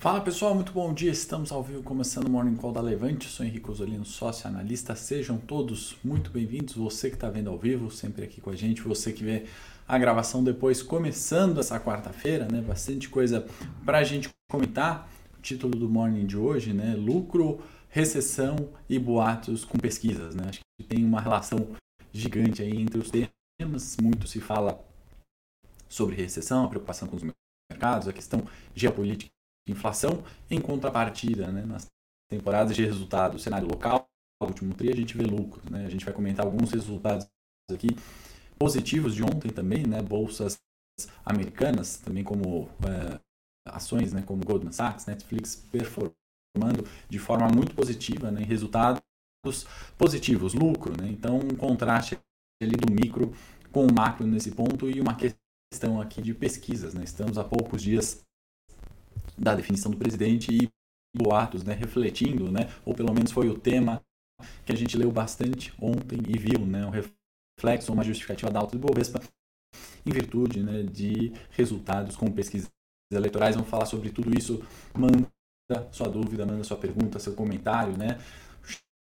Fala pessoal, muito bom dia. Estamos ao vivo começando o Morning Call da Levante. Eu sou Henrique Osolino, sócio analista. Sejam todos muito bem-vindos. Você que está vendo ao vivo, sempre aqui com a gente. Você que vê a gravação depois, começando essa quarta-feira, né? Bastante coisa para a gente comentar. O título do Morning de hoje, né? Lucro, recessão e boatos com pesquisas, né? Acho que tem uma relação gigante aí entre os temas. Muito se fala sobre recessão, a preocupação com os mercados, a questão geopolítica inflação, em contrapartida, né, nas temporadas de resultado, cenário local, último TRI, a gente vê lucro. Né? A gente vai comentar alguns resultados aqui positivos de ontem também, né? bolsas americanas, também como é, ações né? como Goldman Sachs, Netflix performando de forma muito positiva né? em resultados positivos, lucro. Né? Então, um contraste ali do micro com o macro nesse ponto e uma questão aqui de pesquisas. Né? Estamos a poucos dias da definição do presidente e boatos, né, refletindo, né, ou pelo menos foi o tema que a gente leu bastante ontem e viu, né, um reflexo, uma justificativa da alta do Bovespa em virtude, né, de resultados com pesquisas eleitorais. Vamos falar sobre tudo isso. Manda sua dúvida, manda sua pergunta, seu comentário, né,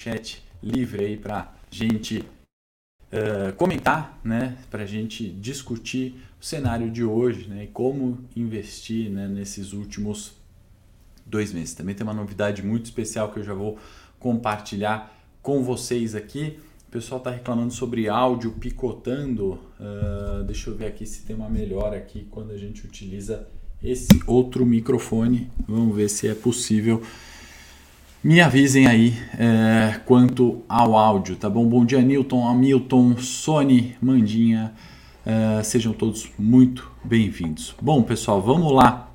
chat livre aí para gente uh, comentar, né, para gente discutir o cenário de hoje né, e como investir né, nesses últimos dois meses. Também tem uma novidade muito especial que eu já vou compartilhar com vocês aqui. O pessoal está reclamando sobre áudio picotando. Uh, deixa eu ver aqui se tem uma melhora aqui quando a gente utiliza esse outro microfone. Vamos ver se é possível me avisem aí é, quanto ao áudio, tá bom? Bom dia, Newton, Hamilton, Sony, Mandinha, é, sejam todos muito bem-vindos. Bom, pessoal, vamos lá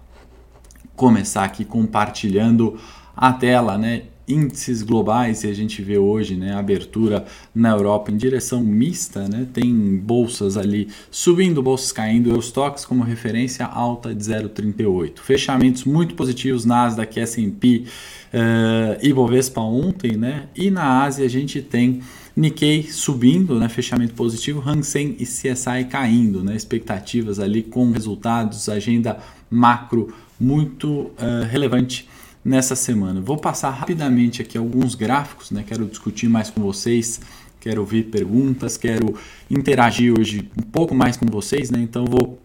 começar aqui compartilhando a tela, né? índices globais e a gente vê hoje né, a abertura na Europa em direção mista, né, tem bolsas ali subindo, bolsas caindo, Eurostox como referência alta de 0,38. Fechamentos muito positivos, Nasdaq, S&P uh, e Bovespa ontem, né, e na Ásia a gente tem Nikkei subindo, né, fechamento positivo, Hansen e CSI caindo, né, expectativas ali com resultados, agenda macro muito uh, relevante nessa semana. Vou passar rapidamente aqui alguns gráficos, né? Quero discutir mais com vocês, quero ouvir perguntas, quero interagir hoje um pouco mais com vocês, né? Então vou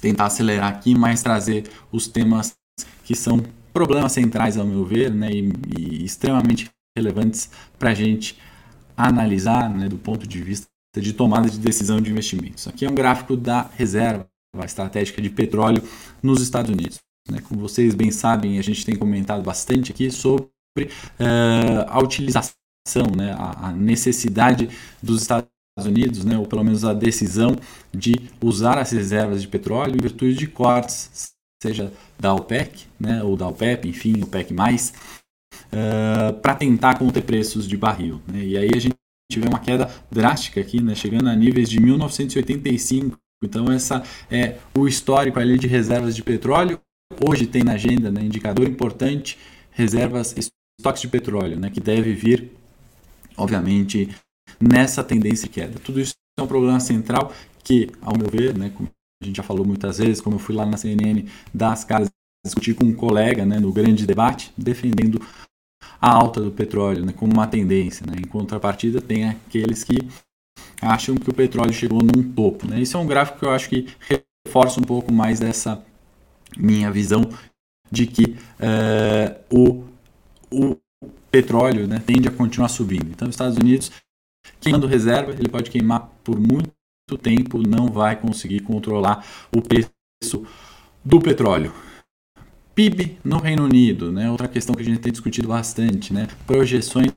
tentar acelerar aqui, mais trazer os temas que são problemas centrais ao meu ver, né? E, e extremamente relevantes para a gente analisar, né? Do ponto de vista de tomada de decisão de investimentos. Aqui é um gráfico da reserva estratégica de petróleo nos Estados Unidos. Né? Como vocês bem sabem, a gente tem comentado bastante aqui sobre uh, a utilização, né? a, a, necessidade dos Estados Unidos, né? ou pelo menos a decisão de usar as reservas de petróleo em virtude de cortes, seja da OPEC né? ou da OPEP, enfim, OPEC+, uh, para tentar conter preços de barril. Né? E aí a gente tiver uma queda drástica aqui, né? chegando a níveis de 1985. Então, essa é o histórico ali de reservas de petróleo hoje tem na agenda, né, indicador importante, reservas, estoques de petróleo, né, que deve vir, obviamente, nessa tendência de queda. Tudo isso é um problema central que, ao meu ver, né, como a gente já falou muitas vezes, como eu fui lá na CNN das casas discutir com um colega né, no grande debate, defendendo a alta do petróleo né, como uma tendência. Né? Em contrapartida, tem aqueles que acham que o petróleo chegou num topo. Né? Isso é um gráfico que eu acho que reforça um pouco mais dessa minha visão de que é, o, o petróleo né, tende a continuar subindo. Então, os Estados Unidos, queimando reserva, ele pode queimar por muito tempo, não vai conseguir controlar o preço do petróleo. PIB no Reino Unido, né? Outra questão que a gente tem discutido bastante, né? Projeções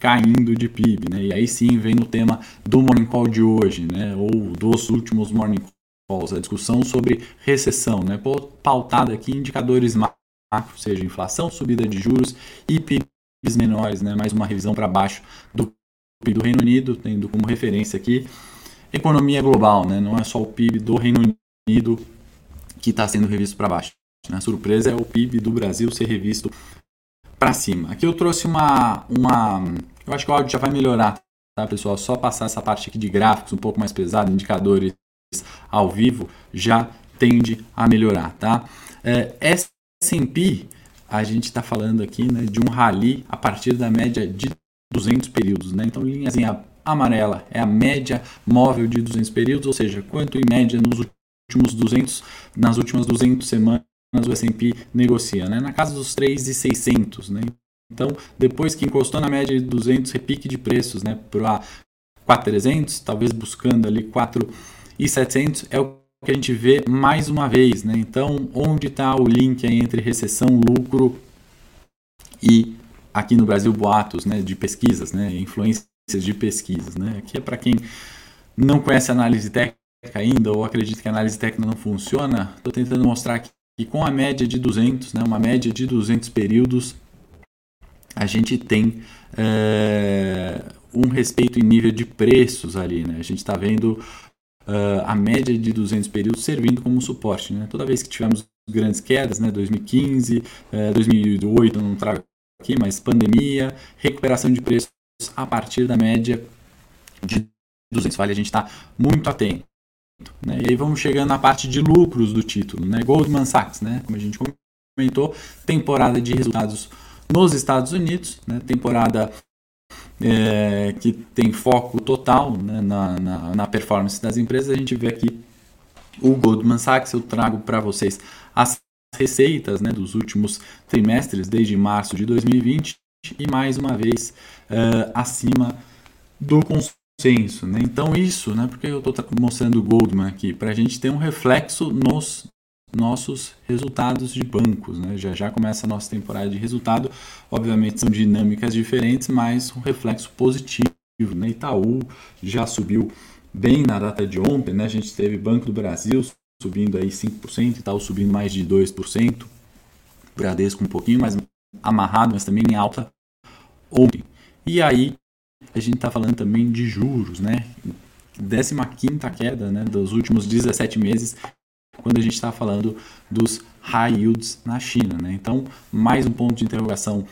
caindo de PIB, né? E aí sim vem no tema do Morning Call de hoje, né? Ou dos últimos Morning a discussão sobre recessão, né? pautada aqui em indicadores macro, seja inflação, subida de juros e PIBs menores, né? mais uma revisão para baixo do PIB do Reino Unido, tendo como referência aqui economia global, né? não é só o PIB do Reino Unido que está sendo revisto para baixo. A surpresa é o PIB do Brasil ser revisto para cima. Aqui eu trouxe uma, uma. Eu acho que o áudio já vai melhorar, tá, pessoal? Só passar essa parte aqui de gráficos um pouco mais pesado, indicadores ao vivo já tende a melhorar, tá? É, S&P, a gente está falando aqui né, de um rally a partir da média de 200 períodos. Né? Então, linhazinha amarela é a média móvel de 200 períodos, ou seja, quanto em média nos últimos 200, nas últimas 200 semanas o S&P negocia, né? na casa dos 3,600. Né? Então, depois que encostou na média de 200, repique de preços né, para 4,300, talvez buscando ali 4,700, é o que a gente vê mais uma vez. Né? Então, onde está o link entre recessão, lucro e, aqui no Brasil, boatos né, de pesquisas, né, influências de pesquisas. Né? Aqui é para quem não conhece análise técnica ainda ou acredita que a análise técnica não funciona, estou tentando mostrar que, que com a média de 200, né, uma média de 200 períodos, a gente tem é, um respeito em nível de preços ali. Né? A gente está vendo uh, a média de 200 períodos servindo como suporte. Né? Toda vez que tivemos grandes quedas, né? 2015, uh, 2008, não trago aqui, mas pandemia, recuperação de preços a partir da média de 200. Vale a gente está muito atento. Né? E aí vamos chegando na parte de lucros do título. Né? Goldman Sachs, né? como a gente comentou, temporada de resultados nos Estados Unidos, né? temporada é, que tem foco total né, na, na, na, performance das empresas, a gente vê aqui o Goldman Sachs. Eu trago para vocês as receitas né, dos últimos trimestres, desde março de 2020, e mais uma vez é, acima do consenso. Né? Então, isso, né, porque eu estou mostrando o Goldman aqui, para a gente ter um reflexo nos nossos resultados de bancos. Né? Já já começa a nossa temporada de resultado. Obviamente são dinâmicas diferentes, mas um reflexo positivo. Né? Itaú já subiu bem na data de ontem. Né? A gente teve Banco do Brasil subindo aí 5%, Itaú subindo mais de 2%. Bradesco um pouquinho mais amarrado, mas também em alta ontem. E aí a gente está falando também de juros, né? 15 quinta queda né, dos últimos 17 meses quando a gente está falando dos high yields na China. Né? Então, mais um ponto de interrogação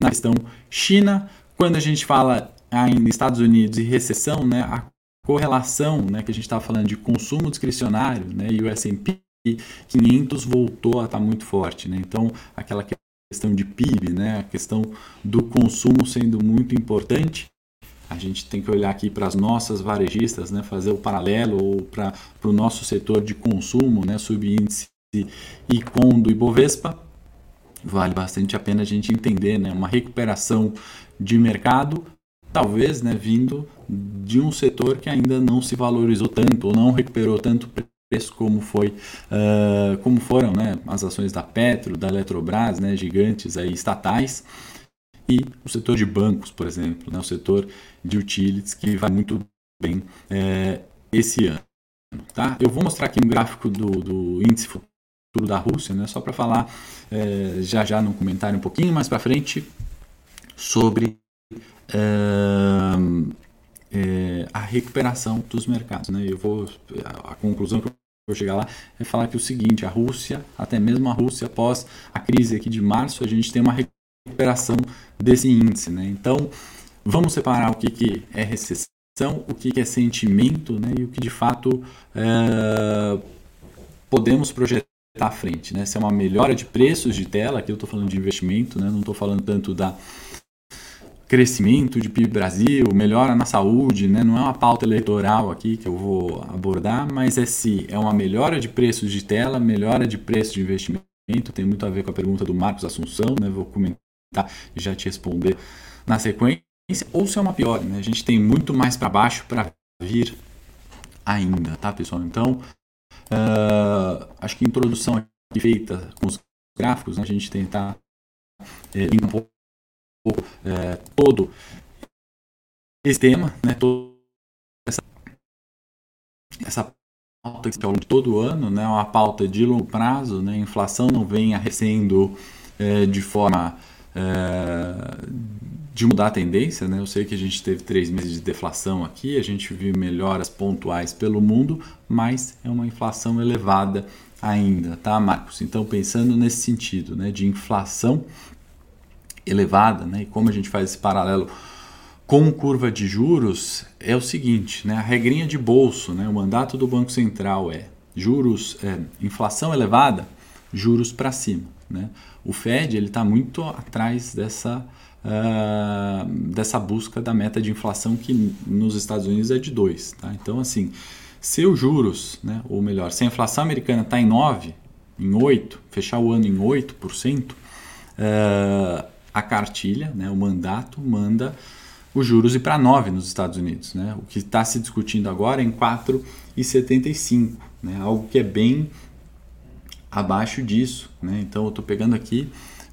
na questão China. Quando a gente fala ainda Estados Unidos e recessão, né, a correlação né, que a gente estava falando de consumo discricionário né, e o S&P 500 voltou a estar tá muito forte. Né? Então, aquela questão de PIB, né, a questão do consumo sendo muito importante, a gente tem que olhar aqui para as nossas varejistas, né, fazer o paralelo ou para o nosso setor de consumo, né, subíndice ICOM do Ibovespa, vale bastante a pena a gente entender, né, uma recuperação de mercado, talvez, né, vindo de um setor que ainda não se valorizou tanto ou não recuperou tanto preço como foi, uh, como foram, né, as ações da Petro, da Eletrobras, né, gigantes aí estatais e o setor de bancos, por exemplo, né, o setor de utilities que vai muito bem é, esse ano. Tá? Eu vou mostrar aqui um gráfico do, do índice futuro da Rússia, né, só para falar é, já já no comentário um pouquinho mais para frente sobre é, é, a recuperação dos mercados. Né? Eu vou a conclusão que eu vou chegar lá é falar que o seguinte: a Rússia, até mesmo a Rússia após a crise aqui de março, a gente tem uma recuperação desse índice. Né? Então, vamos separar o que, que é recessão, o que, que é sentimento né? e o que de fato é, podemos projetar à frente. Né? Se é uma melhora de preços de tela, aqui eu estou falando de investimento, né? não estou falando tanto da crescimento de PIB Brasil, melhora na saúde, né? não é uma pauta eleitoral aqui que eu vou abordar, mas é se é uma melhora de preços de tela, melhora de preço de investimento, tem muito a ver com a pergunta do Marcos Assunção, né? vou comentar e já te responder na sequência, ou se é uma pior, né? A gente tem muito mais para baixo para vir ainda, tá, pessoal? Então, uh, acho que a introdução aqui feita com os gráficos, né? a gente tentar é, um pouco é, todo esse tema, né? Todo essa, essa pauta que ao longo de todo ano, né? Uma pauta de longo prazo, né? A inflação não vem arrecendo é, de forma é, de mudar a tendência. Né? Eu sei que a gente teve três meses de deflação aqui, a gente viu melhoras pontuais pelo mundo, mas é uma inflação elevada ainda, tá, Marcos? Então, pensando nesse sentido né, de inflação elevada, né, e como a gente faz esse paralelo com curva de juros, é o seguinte, né, a regrinha de bolso, né, o mandato do Banco Central é juros, é, inflação elevada, juros para cima. Né? O Fed ele está muito atrás dessa, uh, dessa busca da meta de inflação que nos Estados Unidos é de 2. Tá? Então, assim, se os juros, né, ou melhor, se a inflação americana está em 9, em 8, fechar o ano em 8%, uh, ah, a cartilha, né, o mandato, manda os juros ir para 9 nos Estados Unidos. Né? O que está se discutindo agora é em 4,75, né? algo que é bem abaixo disso. Né? Então eu estou pegando aqui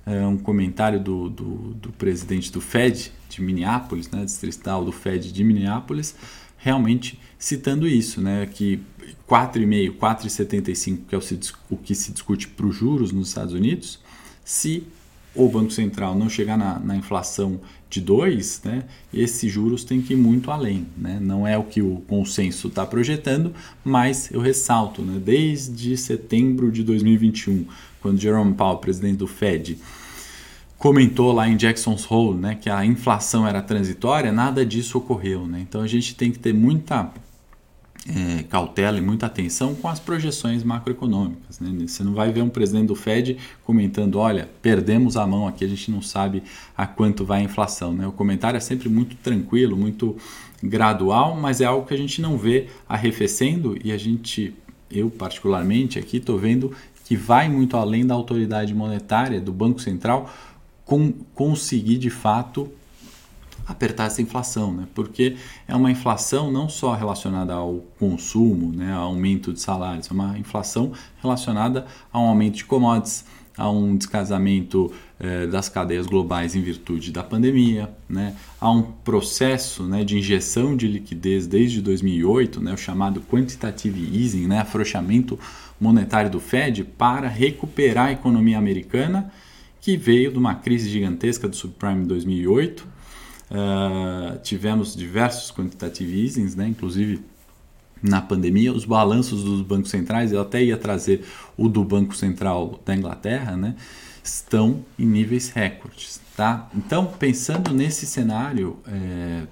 é, um comentário do, do, do, presidente do Fed de Minneapolis, né? distrital do Fed de Minneapolis, realmente citando isso, né? que 4,5, 4,75, que é o, o que se discute para os juros nos Estados Unidos, se o Banco Central não chegar na, na inflação de 2, né, esses juros têm que ir muito além. Né? Não é o que o consenso está projetando, mas eu ressalto, né, desde setembro de 2021, quando Jerome Powell, presidente do Fed, comentou lá em Jackson's Hole né, que a inflação era transitória, nada disso ocorreu. Né? Então a gente tem que ter muita é, cautela e muita atenção com as projeções macroeconômicas. Né? Você não vai ver um presidente do Fed comentando: olha, perdemos a mão aqui, a gente não sabe a quanto vai a inflação. Né? O comentário é sempre muito tranquilo, muito gradual, mas é algo que a gente não vê arrefecendo e a gente, eu particularmente aqui, estou vendo que vai muito além da autoridade monetária, do Banco Central, com, conseguir de fato apertar essa inflação, né? porque é uma inflação não só relacionada ao consumo, né, ao aumento de salários, é uma inflação relacionada a um aumento de commodities, a um descasamento eh, das cadeias globais em virtude da pandemia, né, a um processo né, de injeção de liquidez desde 2008, né, o chamado quantitative easing, né, afrouxamento monetário do Fed, para recuperar a economia americana que veio de uma crise gigantesca do subprime em 2008 Uh, tivemos diversos quantitative easings, né? inclusive na pandemia, os balanços dos bancos centrais, eu até ia trazer o do Banco Central da Inglaterra, né? estão em níveis recordes. Tá? Então, pensando nesse cenário, é,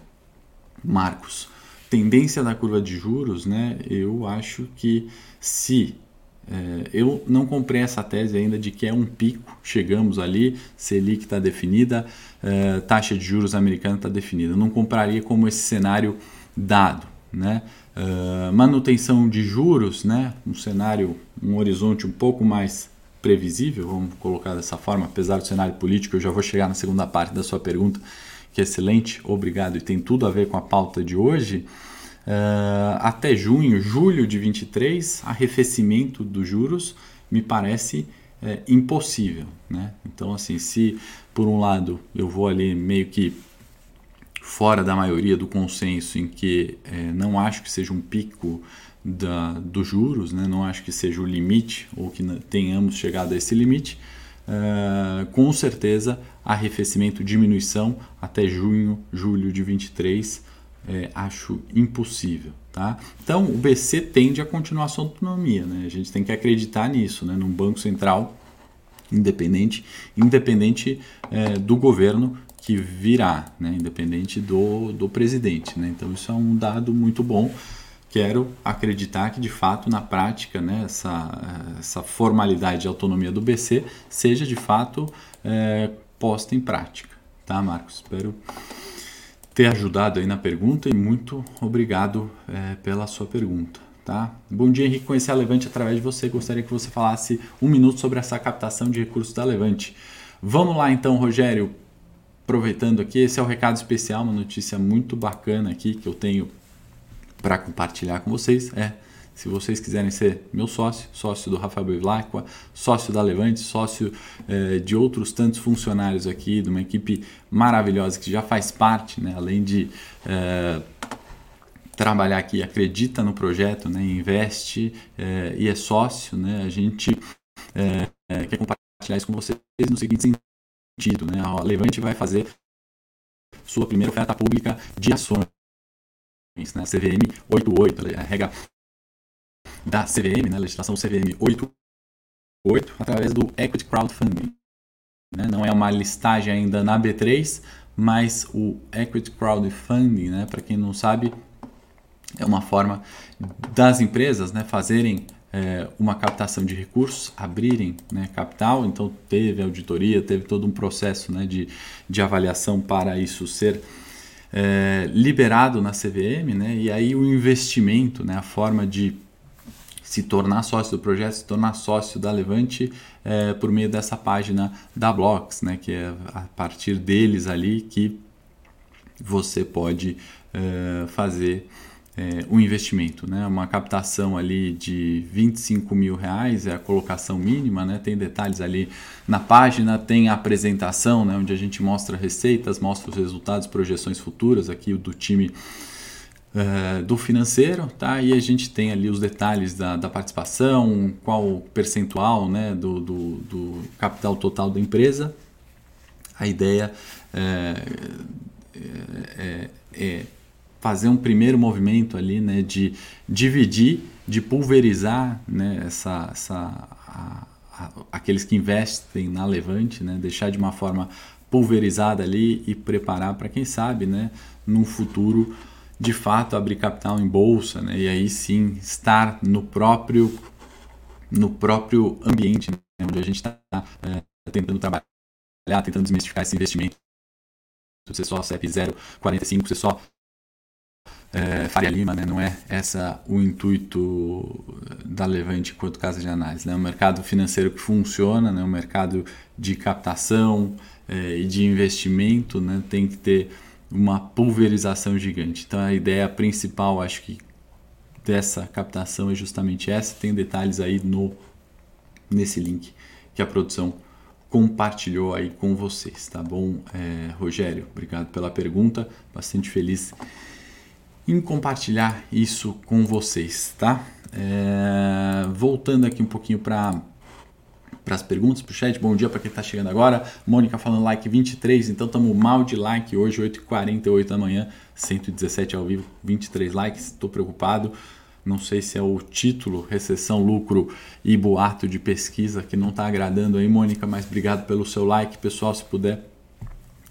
Marcos, tendência da curva de juros, né? eu acho que se é, eu não comprei essa tese ainda de que é um pico, chegamos ali, Selic está definida, é, taxa de juros americana está definida. Eu não compraria como esse cenário dado. Né? É, manutenção de juros, né? um cenário, um horizonte um pouco mais previsível, vamos colocar dessa forma, apesar do cenário político, eu já vou chegar na segunda parte da sua pergunta, que é excelente, obrigado, e tem tudo a ver com a pauta de hoje. Uh, até junho, julho de 23, arrefecimento dos juros me parece é, impossível. Né? Então, assim, se por um lado eu vou ali meio que fora da maioria do consenso em que é, não acho que seja um pico da, dos juros, né? não acho que seja o limite ou que tenhamos chegado a esse limite, uh, com certeza arrefecimento, diminuição até junho, julho de 23 é, acho impossível. Tá? Então, o BC tende a continuar sua autonomia. Né? A gente tem que acreditar nisso, né? num Banco Central independente, independente é, do governo que virá, né? independente do, do presidente. Né? Então, isso é um dado muito bom. Quero acreditar que, de fato, na prática, né, essa, essa formalidade de autonomia do BC seja, de fato, é, posta em prática. Tá, Marcos? Espero ter ajudado aí na pergunta e muito obrigado é, pela sua pergunta. Tá? Bom dia, Henrique. Conhecer a Levante através de você. Gostaria que você falasse um minuto sobre essa captação de recursos da Levante. Vamos lá então, Rogério. Aproveitando aqui, esse é o recado especial, uma notícia muito bacana aqui que eu tenho para compartilhar com vocês. É se vocês quiserem ser meu sócio, sócio do Rafael Bevlacqua, sócio da Levante, sócio eh, de outros tantos funcionários aqui, de uma equipe maravilhosa que já faz parte, né, além de eh, trabalhar aqui, acredita no projeto, né, investe eh, e é sócio, né, a gente quer compartilhar isso com vocês no seguinte sentido. Né, a Levante vai fazer sua primeira oferta pública de ações. Né, CVM 88, a regra da CVM, né, legislação CVM 88, através do Equity Crowdfunding. Né? Não é uma listagem ainda na B3, mas o Equity Crowdfunding, né, para quem não sabe, é uma forma das empresas né, fazerem é, uma captação de recursos, abrirem né, capital, então teve auditoria, teve todo um processo né, de, de avaliação para isso ser é, liberado na CVM, né, e aí o investimento, né, a forma de se tornar sócio do projeto, se tornar sócio da Levante é, por meio dessa página da Blocks, né, que é a partir deles ali que você pode é, fazer é, um investimento, né? uma captação ali de 25 mil reais é a colocação mínima, né? tem detalhes ali na página, tem a apresentação né? onde a gente mostra receitas, mostra os resultados, projeções futuras aqui do time uh, do financeiro, tá? E a gente tem ali os detalhes da, da participação, qual percentual né, do, do, do, capital total da empresa. A ideia é, é, é fazer um primeiro movimento ali, né, de dividir, de pulverizar, né, essa, essa a, a, aqueles que investem na Levante, né, deixar de uma forma pulverizada ali e preparar para quem sabe, né, num futuro de fato abrir capital em bolsa, né? E aí sim estar no próprio no próprio ambiente né? onde a gente está é, tentando trabalhar, tentando desmistificar esse investimento. Você só CEP 045, você só é, Faria Lima, né? não é essa o intuito da Levante enquanto casa de análise. Né? É um mercado financeiro que funciona, né? um mercado de captação é, e de investimento né? tem que ter uma pulverização gigante. Então a ideia principal, acho que dessa captação é justamente essa. Tem detalhes aí no nesse link que a produção compartilhou aí com vocês, tá bom, é, Rogério? Obrigado pela pergunta, bastante feliz em compartilhar isso com vocês, tá? É, voltando aqui um pouquinho para para as perguntas, para o chat. Bom dia para quem está chegando agora. Mônica falando like 23, então estamos mal de like hoje, 8h48 da manhã, 117 ao vivo, 23 likes. Estou preocupado. Não sei se é o título, recessão, lucro e boato de pesquisa que não está agradando aí, Mônica, mas obrigado pelo seu like. Pessoal, se puder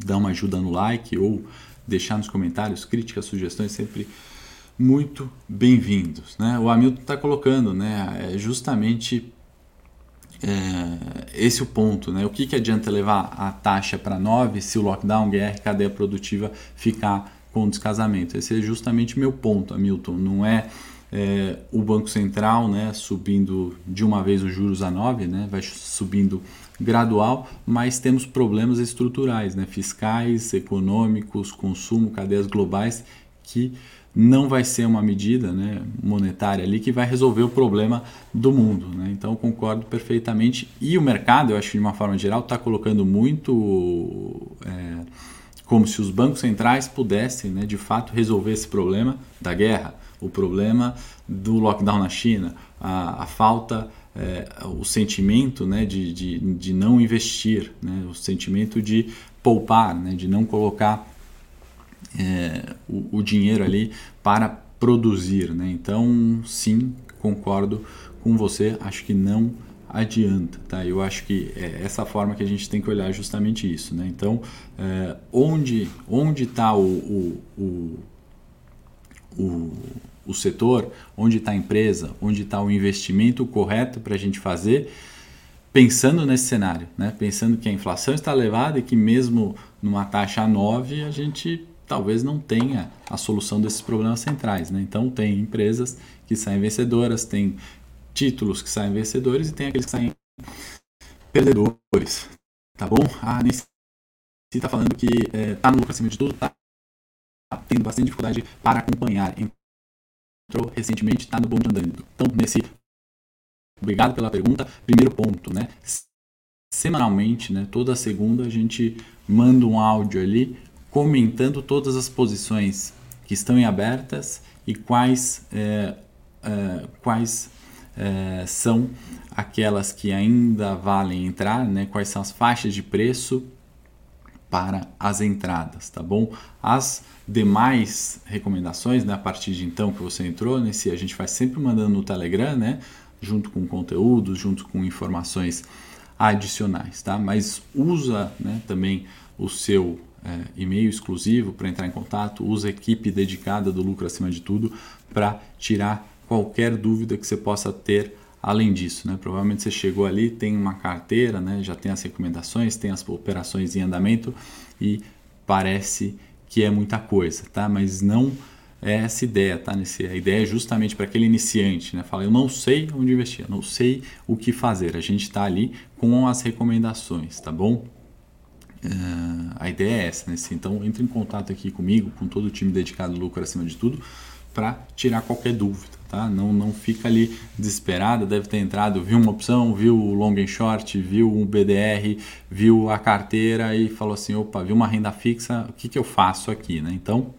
dar uma ajuda no like ou deixar nos comentários críticas, sugestões, sempre muito bem-vindos. Né? O Hamilton está colocando né, é justamente é, esse é o ponto, né? O que, que adianta levar a taxa para 9 se o lockdown, guerra, cadeia produtiva ficar com descasamento? Esse é justamente meu ponto, Hamilton. Não é, é, o Banco Central né, subindo de uma vez os juros a 9, né, vai subindo gradual, mas temos problemas estruturais, né, fiscais, econômicos, consumo, cadeias globais que não vai ser uma medida né, monetária ali que vai resolver o problema do mundo. Né? Então concordo perfeitamente. E o mercado, eu acho de uma forma geral, está colocando muito é, como se os bancos centrais pudessem né, de fato resolver esse problema da guerra, o problema do lockdown na China, a, a falta. É, o sentimento né, de, de, de não investir, né, o sentimento de poupar, né, de não colocar é, o, o, dinheiro ali para produzir. Né? Então, sim, concordo com você, acho que não adianta, tá? Eu acho que é essa forma que a gente tem que olhar justamente isso, né? Então, é, onde onde está o, o, o, o, o setor, onde está a empresa, onde está o investimento correto para a gente fazer, pensando nesse cenário, né? Pensando que a inflação está elevada e que mesmo numa taxa 9 a gente talvez não tenha a solução desses problemas centrais. Né? Então, tem empresas que saem vencedoras, tem títulos que saem vencedores e tem aqueles que saem perdedores. Tá bom? A Nancy está falando que está é, tá no lucro acima de tudo, está tendo bastante dificuldade para acompanhar. Entrou recentemente, está no bonde andando. Então, nesse. Obrigado pela pergunta. Primeiro ponto, né? Semanalmente, né? Toda segunda a gente manda um áudio ali comentando todas as posições que estão em abertas e quais, é, é, quais é, são aquelas que ainda valem entrar, né? quais são as faixas de preço para as entradas, tá bom? As demais recomendações, né, a partir de então que você entrou, nesse a gente vai sempre mandando no Telegram, né, junto com conteúdos, junto com informações adicionais, tá? Mas usa, né, também o seu é, e-mail exclusivo para entrar em contato, usa a equipe dedicada do lucro acima de tudo para tirar qualquer dúvida que você possa ter além disso, né? Provavelmente você chegou ali, tem uma carteira, né? Já tem as recomendações, tem as operações em andamento e parece que é muita coisa, tá? Mas não é essa ideia, tá? Nesse, a ideia é justamente para aquele iniciante, né? Fala, eu não sei onde investir, não sei o que fazer. A gente está ali com as recomendações, tá bom? Uh, a ideia é essa, né? Então entre em contato aqui comigo, com todo o time dedicado ao lucro acima de tudo, para tirar qualquer dúvida, tá? Não, não fica ali desesperado, deve ter entrado, viu uma opção, viu o long and short, viu um BDR, viu a carteira e falou assim, opa, viu uma renda fixa, o que, que eu faço aqui, né? Então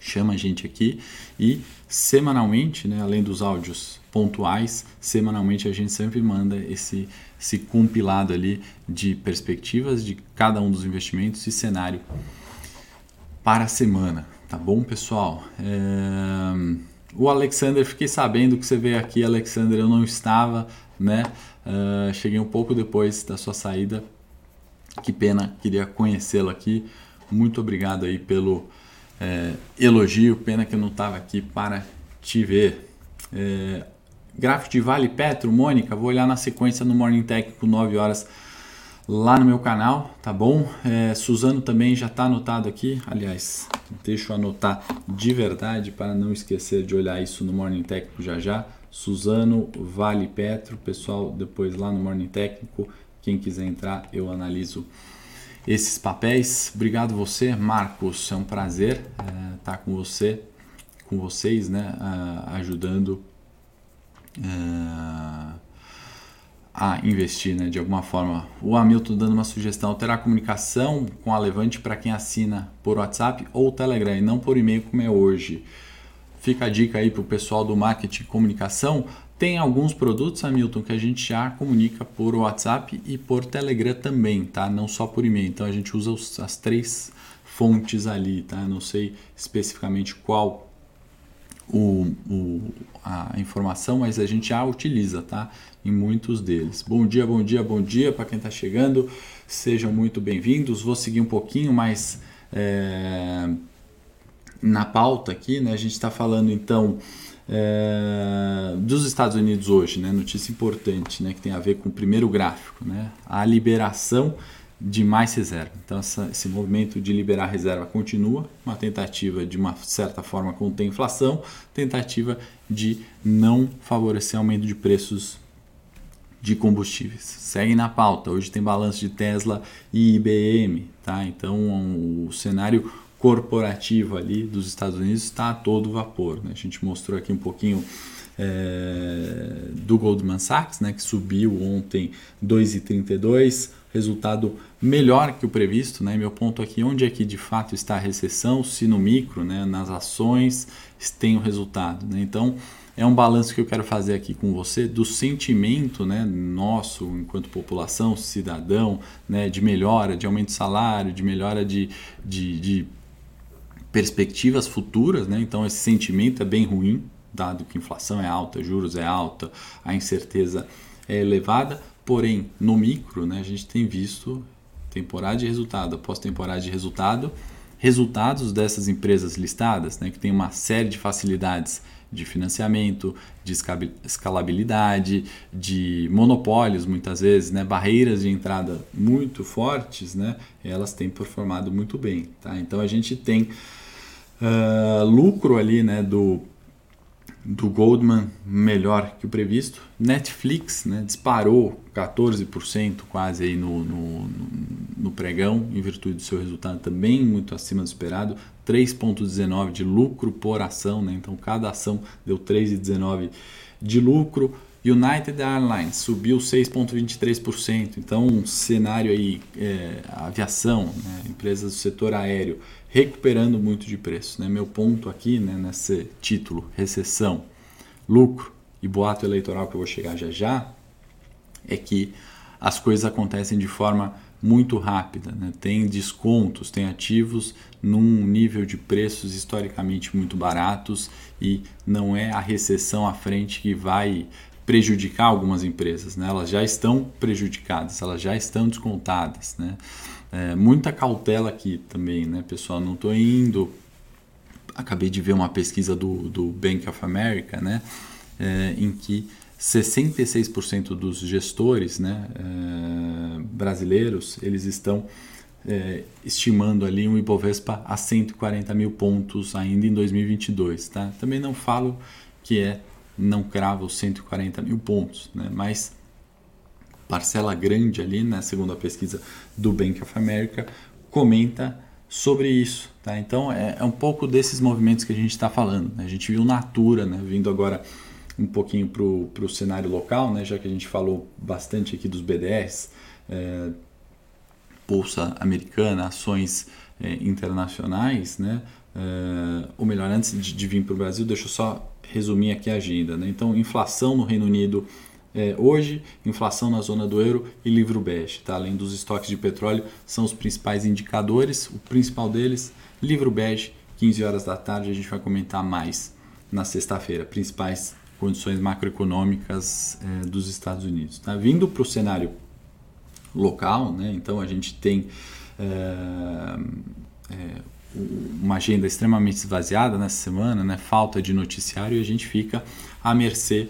chama a gente aqui e semanalmente, né, além dos áudios pontuais, semanalmente a gente sempre manda esse, esse compilado ali de perspectivas de cada um dos investimentos e cenário para a semana, tá bom, pessoal? É... O Alexander, fiquei sabendo que você veio aqui, Alexander, eu não estava, né? Uh, cheguei um pouco depois da sua saída. Que pena, queria conhecê-lo aqui. Muito obrigado aí pelo é, elogio, pena que eu não estava aqui para te ver. É, gráfico de Vale Petro, Mônica, vou olhar na sequência no Morning Técnico 9 horas lá no meu canal, tá bom? É, Suzano também já está anotado aqui, aliás, deixa eu anotar de verdade para não esquecer de olhar isso no Morning Técnico já já. Suzano, Vale Petro, pessoal, depois lá no Morning Técnico, quem quiser entrar, eu analiso esses papéis. Obrigado você, Marcos. É um prazer é, estar com você, com vocês, né, ajudando a investir, né, de alguma forma. O Hamilton dando uma sugestão: terá comunicação com a Levante para quem assina por WhatsApp ou Telegram, e não por e-mail como é hoje. Fica a dica aí para o pessoal do marketing e comunicação tem alguns produtos, Hamilton, que a gente já comunica por WhatsApp e por Telegram também, tá? Não só por e-mail. Então a gente usa os, as três fontes ali, tá? Não sei especificamente qual o, o, a informação, mas a gente já utiliza, tá? Em muitos deles. Bom dia, bom dia, bom dia para quem está chegando. Sejam muito bem-vindos. Vou seguir um pouquinho mais é, na pauta aqui, né? A gente está falando então é, dos Estados Unidos hoje, né? notícia importante, né? que tem a ver com o primeiro gráfico, né? a liberação de mais reserva. Então essa, esse movimento de liberar reserva continua, uma tentativa de uma certa forma conter inflação, tentativa de não favorecer aumento de preços de combustíveis. Segue na pauta. Hoje tem balanço de Tesla e IBM, tá? Então o cenário corporativo ali dos Estados Unidos está a todo vapor. Né? A gente mostrou aqui um pouquinho é, do Goldman Sachs, né, que subiu ontem 2,32, resultado melhor que o previsto. Né? Meu ponto aqui, onde é que de fato está a recessão, se no micro, né, nas ações, tem o resultado. Né? Então, é um balanço que eu quero fazer aqui com você do sentimento né, nosso enquanto população, cidadão, né, de melhora, de aumento de salário, de melhora de, de, de perspectivas futuras, né? então esse sentimento é bem ruim, dado que inflação é alta, juros é alta, a incerteza é elevada, porém no micro né, a gente tem visto temporada de resultado após temporada de resultado, resultados dessas empresas listadas, né, que tem uma série de facilidades de financiamento, de escalabilidade, de monopólios muitas vezes, né, barreiras de entrada muito fortes, né, elas têm performado muito bem. Tá? Então a gente tem Uh, lucro ali né, do, do Goldman melhor que o previsto. Netflix né, disparou 14% quase aí no, no, no, pregão, em virtude do seu resultado também muito acima do esperado. 3,19 de lucro por ação, né? então cada ação deu 3,19 de lucro. United Airlines subiu 6,23%. Então, um cenário aí, é, aviação, né, empresas do setor aéreo recuperando muito de preço. Né? Meu ponto aqui, né, nesse título, recessão, lucro e boato eleitoral que eu vou chegar já já, é que as coisas acontecem de forma muito rápida. Né? Tem descontos, tem ativos num nível de preços historicamente muito baratos e não é a recessão à frente que vai prejudicar algumas empresas, né? elas já estão prejudicadas, elas já estão descontadas. Né? É, muita cautela aqui também, né, pessoal? Não estou indo. Acabei de ver uma pesquisa do, do Bank of America, né, é, em que 66% dos gestores né, é, brasileiros eles estão é, estimando ali um Ibovespa a 140 mil pontos ainda em 2022. Tá? Também não falo que é não cravo 140 mil pontos, né? mas parcela grande ali, né, segundo a pesquisa do Bank of America, comenta sobre isso. Tá? Então é, é um pouco desses movimentos que a gente está falando. Né? A gente viu Natura né, vindo agora um pouquinho para o cenário local, né, já que a gente falou bastante aqui dos BDRs, é, Bolsa Americana, ações é, internacionais, né? É, ou melhor, antes de, de vir para o Brasil, deixa eu só resumir aqui a agenda. Né? Então, inflação no Reino Unido é, hoje, inflação na zona do euro e livro bege. Tá? Além dos estoques de petróleo, são os principais indicadores. O principal deles, livro bege, 15 horas da tarde. A gente vai comentar mais na sexta-feira. Principais condições macroeconômicas é, dos Estados Unidos. Tá? Vindo para o cenário local, né? então a gente tem é, é, uma agenda extremamente esvaziada nessa semana, né? falta de noticiário e a gente fica à mercê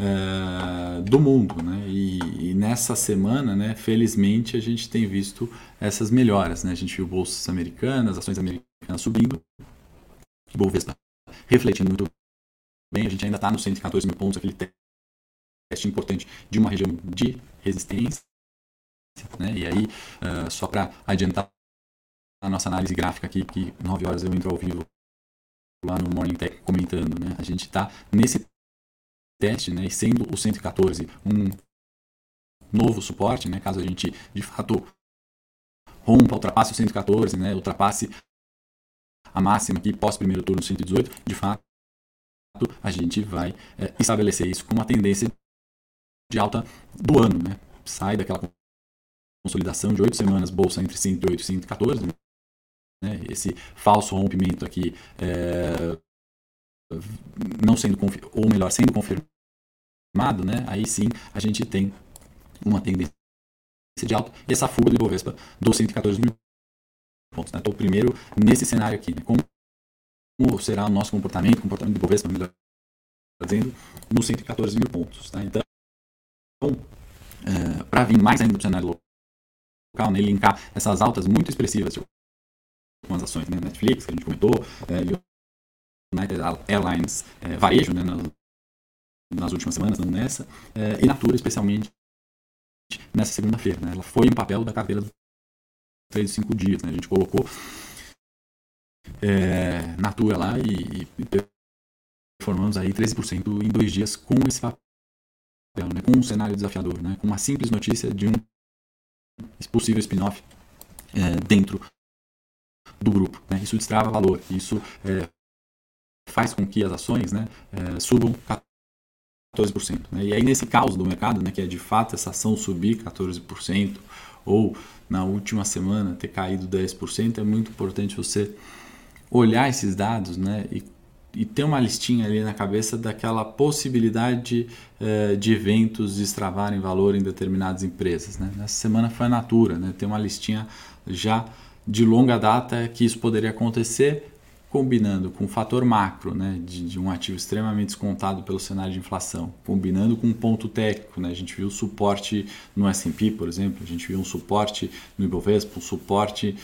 é, do mundo. Né? E, e, nessa semana, né, felizmente, a gente tem visto essas melhoras. Né? A gente viu bolsas americanas, ações americanas subindo, Bovespa refletindo muito bem. A gente ainda está nos 114 mil pontos, aquele teste importante de uma região de resistência. Né? E aí, uh, só para adiantar a nossa análise gráfica aqui, que 9 horas eu entro ao vivo lá no Morning Tech comentando, né? A gente está nesse teste, né? Sendo o 114 um novo suporte, né? Caso a gente de fato rompa, ultrapasse o 114, né? Ultrapasse a máxima aqui pós primeiro turno 118, de fato a gente vai é, estabelecer isso como uma tendência de alta do ano, né? Sai daquela consolidação de oito semanas bolsa entre 108 e 114, né? Esse falso rompimento aqui, é, não sendo ou melhor, sendo confirmado, né? aí sim a gente tem uma tendência de alta e essa fuga do Ibovespa dos 114 mil pontos. Né? Então, primeiro, nesse cenário aqui, né? como, será o nosso comportamento, comportamento do Ibovespa, melhor dizendo, nos 114 mil pontos. Tá? Então, é, para vir mais ainda para o cenário local, né, linkar essas altas muito expressivas de algumas ações, né? Netflix, que a gente comentou, é, United Airlines, é, varejo, né, nas, nas, últimas semanas, nessa, é, e Natura, especialmente nessa segunda-feira. Né? Ela foi em papel da carteira dos 3 e 5 dias. Né? A gente colocou é, Natura lá e, e formamos aí 13% em dois dias com esse papel, né? com um cenário desafiador, né? com uma simples notícia de um possível spin-off é, dentro do grupo. Né? Isso destrava valor, isso é, faz com que as ações né, é, subam 14%. Né? E aí, nesse caos do mercado, né, que é de fato essa ação subir 14%, ou na última semana ter caído 10%, é muito importante você olhar esses dados né, e, e ter uma listinha ali na cabeça daquela possibilidade eh, de eventos destravarem valor em determinadas empresas. Né? Nessa semana foi a Natura, né? tem uma listinha já de longa data que isso poderia acontecer, combinando com o fator macro, né, de, de, um ativo extremamente descontado pelo cenário de inflação, combinando com um ponto técnico, né, a gente viu suporte no S&P, por exemplo, a gente viu um suporte no Ibovespa, um suporte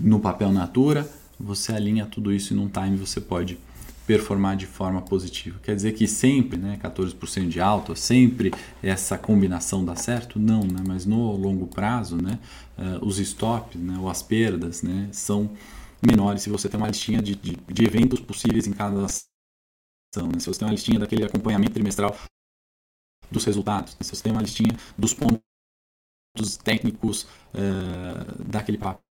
no papel Natura, você alinha tudo isso e num time você pode performar de forma positiva. Quer dizer que sempre, né, 14% de alta, sempre essa combinação dá certo? Não, né, mas no longo prazo, né, uh, os stops, né, ou as perdas, né, são menores se você tem uma listinha de, de, de eventos possíveis em cada ação. Né? Se você tem uma listinha daquele acompanhamento trimestral dos resultados, né? se você tem uma listinha dos pontos técnicos uh, daquele papel,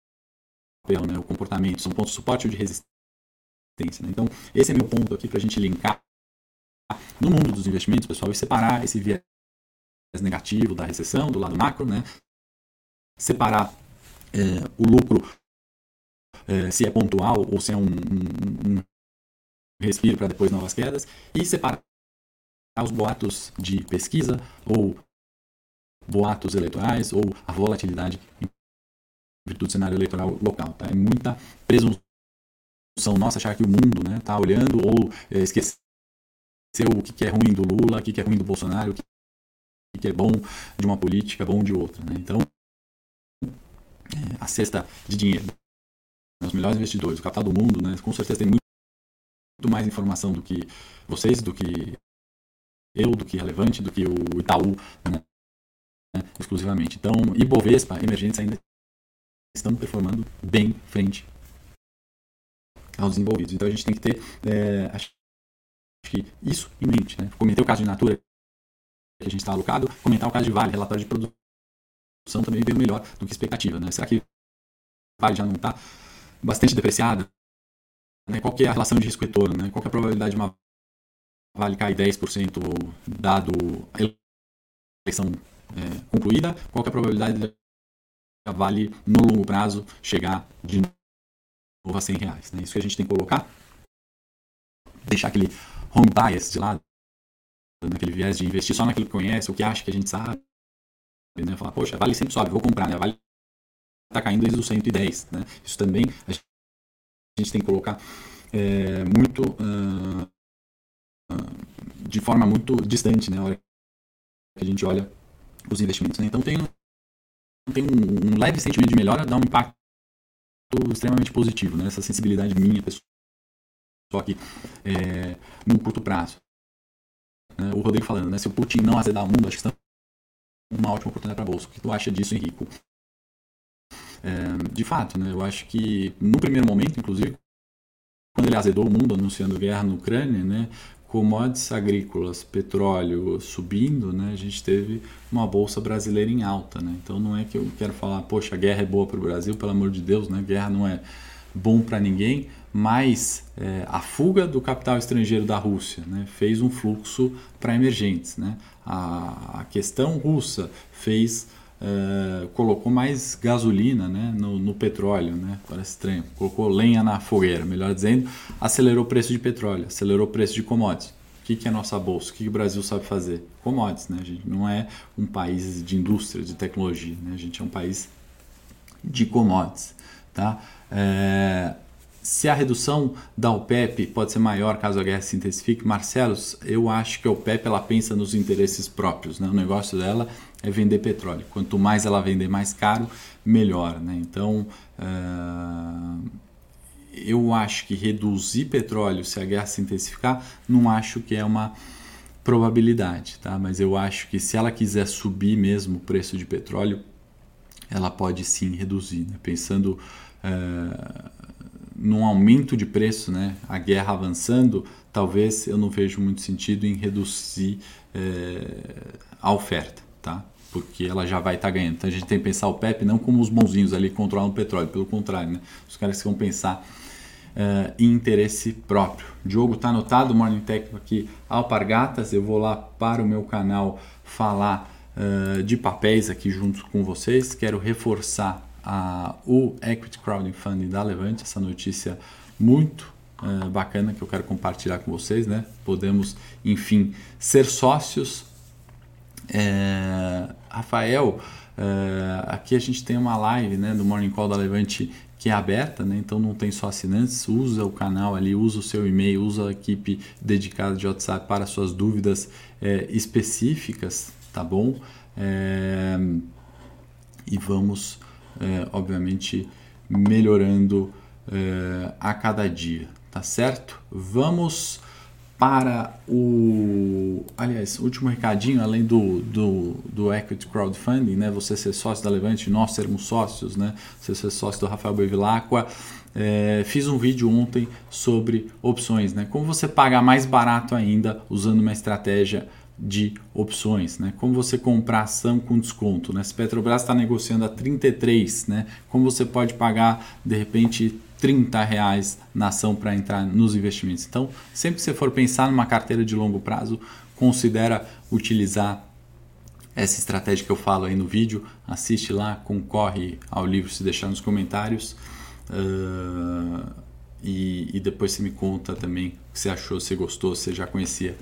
né? o comportamento, são pontos de suporte ou de resistência. Né? Então, esse é meu ponto aqui para a gente linkar no mundo dos investimentos, pessoal, e separar esse viés negativo da recessão, do lado macro, né? separar é, o lucro é, se é pontual ou se é um, um, um respiro para depois novas quedas, e separar os boatos de pesquisa ou boatos eleitorais ou a volatilidade em virtude do cenário eleitoral local. Tá? É muita presunção nossa achar que o mundo está né, tá olhando ou é, esquecendo o que é ruim do Lula, o que é ruim do Bolsonaro, o que é bom de uma política, bom de outra. Né? Então, é, a cesta de dinheiro, os melhores investidores, o capital do mundo, né, com certeza tem muito, mais informação do que vocês, do que eu, do que Relevante, do que o Itaú, né, exclusivamente. Então, Ibovespa, emergentes ainda estão performando bem frente aos desenvolvidos. Então a gente tem que ter é, acho que isso em mente. Né? Comentei o caso de Natura que a gente está alocado, comentar o caso de Vale, relatório de produção também veio melhor do que expectativa. Né? Será que Vale já não está bastante depreciada? Né? Qual é a relação de risco-retorno? Né? Qual é a probabilidade de uma Vale cair 10% dado a eleição é, concluída? Qual é a probabilidade de a Vale, no longo prazo, chegar de novo a 100 reais? Né? Isso que a gente tem que colocar. Deixar aquele home bias de lado, naquele viés de investir só naquilo que conhece, o que acha que a gente sabe. Né? Falar, poxa, Vale sempre sobe, vou comprar. Né? Vale está caindo desde os 110. Né? Isso também a gente, tem que colocar é, muito... Uh, de forma muito distante, né? A hora que a gente olha os investimentos. Né? Então tem, tem um, um, leve sentimento de melhora, dá um impacto extremamente positivo, né? Essa sensibilidade minha, pessoal, aqui é, no curto prazo. Né? O Rodrigo falando, né? Se o Putin não azedar o mundo, acho que está uma ótima oportunidade para a bolsa. O que tu acha disso, Henrico? É, de fato, né? Eu acho que no primeiro momento, inclusive, quando ele azedou o mundo anunciando guerra na Ucrânia, né? commodities agrícolas, petróleo subindo, né, a gente teve uma bolsa brasileira em alta. Né? Então não é que eu quero falar, poxa, a guerra é boa para o Brasil, pelo amor de Deus, né? guerra não é bom para ninguém, mas é, a fuga do capital estrangeiro da Rússia né, fez um fluxo para emergentes. Né? A, a questão russa fez Uh, colocou mais gasolina né, no, no, petróleo, né? parece estranho, colocou lenha na fogueira, melhor dizendo, acelerou o preço de petróleo, acelerou o preço de commodities. O que, que é nossa bolsa? O que, que o Brasil sabe fazer? Commodities, né? a gente não é um país de indústria, de tecnologia, né? a gente é um país de commodities. Tá? É, se a redução da OPEP pode ser maior caso a guerra se intensifique, Marcelo, eu acho que a OPEP ela pensa nos interesses próprios. Né? O negócio dela é vender petróleo. Quanto mais ela vender mais caro, melhor. Né? Então, uh, eu acho que reduzir petróleo se a guerra se intensificar, não acho que é uma probabilidade. Tá? Mas eu acho que se ela quiser subir mesmo o preço de petróleo, ela pode sim reduzir. Né? Pensando. Uh, num aumento de preço, né, a guerra avançando, talvez eu não vejo muito sentido em reduzir é, a oferta, tá? Porque ela já vai estar tá ganhando. Então a gente tem que pensar o PEP não como os bonzinhos ali que controlam o petróleo, pelo contrário, né? Os caras vão pensar uh, em interesse próprio. Diogo está anotado, Morning Técnico aqui, Alpargatas. Eu vou lá para o meu canal falar uh, de papéis aqui junto com vocês. Quero reforçar a, o Equity Crowdfunding da Levante, essa notícia muito uh, bacana que eu quero compartilhar com vocês, né? Podemos, enfim, ser sócios. É, Rafael, é, aqui a gente tem uma live né, do Morning Call da Levante que é aberta, né? então não tem só assinantes, usa o canal ali, usa o seu e-mail, usa a equipe dedicada de WhatsApp para suas dúvidas é, específicas, tá bom? É, e vamos é, obviamente melhorando é, a cada dia, tá certo? Vamos para o. Aliás, último recadinho, além do, do, do Equity Crowdfunding, né? Você ser sócio da Levante, nós sermos sócios, né? Você ser sócio do Rafael Bevilacqua. É, fiz um vídeo ontem sobre opções, né? Como você pagar mais barato ainda usando uma estratégia de opções, né? Como você comprar ação com desconto, né? Se Petrobras está negociando a 33, né? Como você pode pagar de repente 30 reais na ação para entrar nos investimentos. Então, sempre que você for pensar numa carteira de longo prazo, considera utilizar essa estratégia que eu falo aí no vídeo. Assiste lá, concorre ao livro se deixar nos comentários. Uh, e, e depois você me conta também o que você achou, se gostou, se já conhecia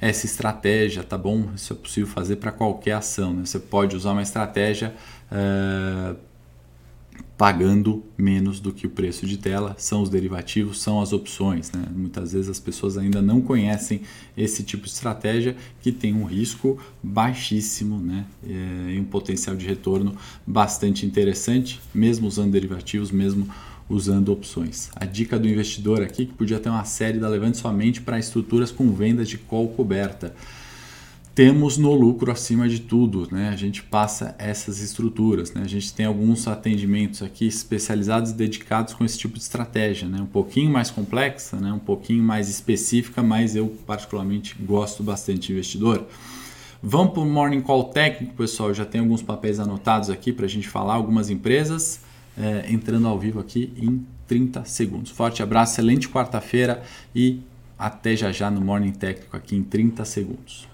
essa estratégia, tá bom? Isso é possível fazer para qualquer ação. Né? Você pode usar uma estratégia uh, pagando menos do que o preço de tela, são os derivativos, são as opções. Né? Muitas vezes as pessoas ainda não conhecem esse tipo de estratégia que tem um risco baixíssimo né? É, e um potencial de retorno bastante interessante, mesmo usando derivativos, mesmo usando opções. A dica do investidor aqui que podia ter uma série da Levante somente para estruturas com vendas de call coberta temos no lucro acima de tudo, né? A gente passa essas estruturas, né? A gente tem alguns atendimentos aqui especializados e dedicados com esse tipo de estratégia, né? Um pouquinho mais complexa, né? Um pouquinho mais específica, mas eu particularmente gosto bastante de investidor. Vamos para o Morning Call técnico, pessoal. Já tem alguns papéis anotados aqui para a gente falar algumas empresas é, entrando ao vivo aqui em 30 segundos. Forte abraço, excelente quarta-feira e até já já no Morning Técnico aqui em 30 segundos.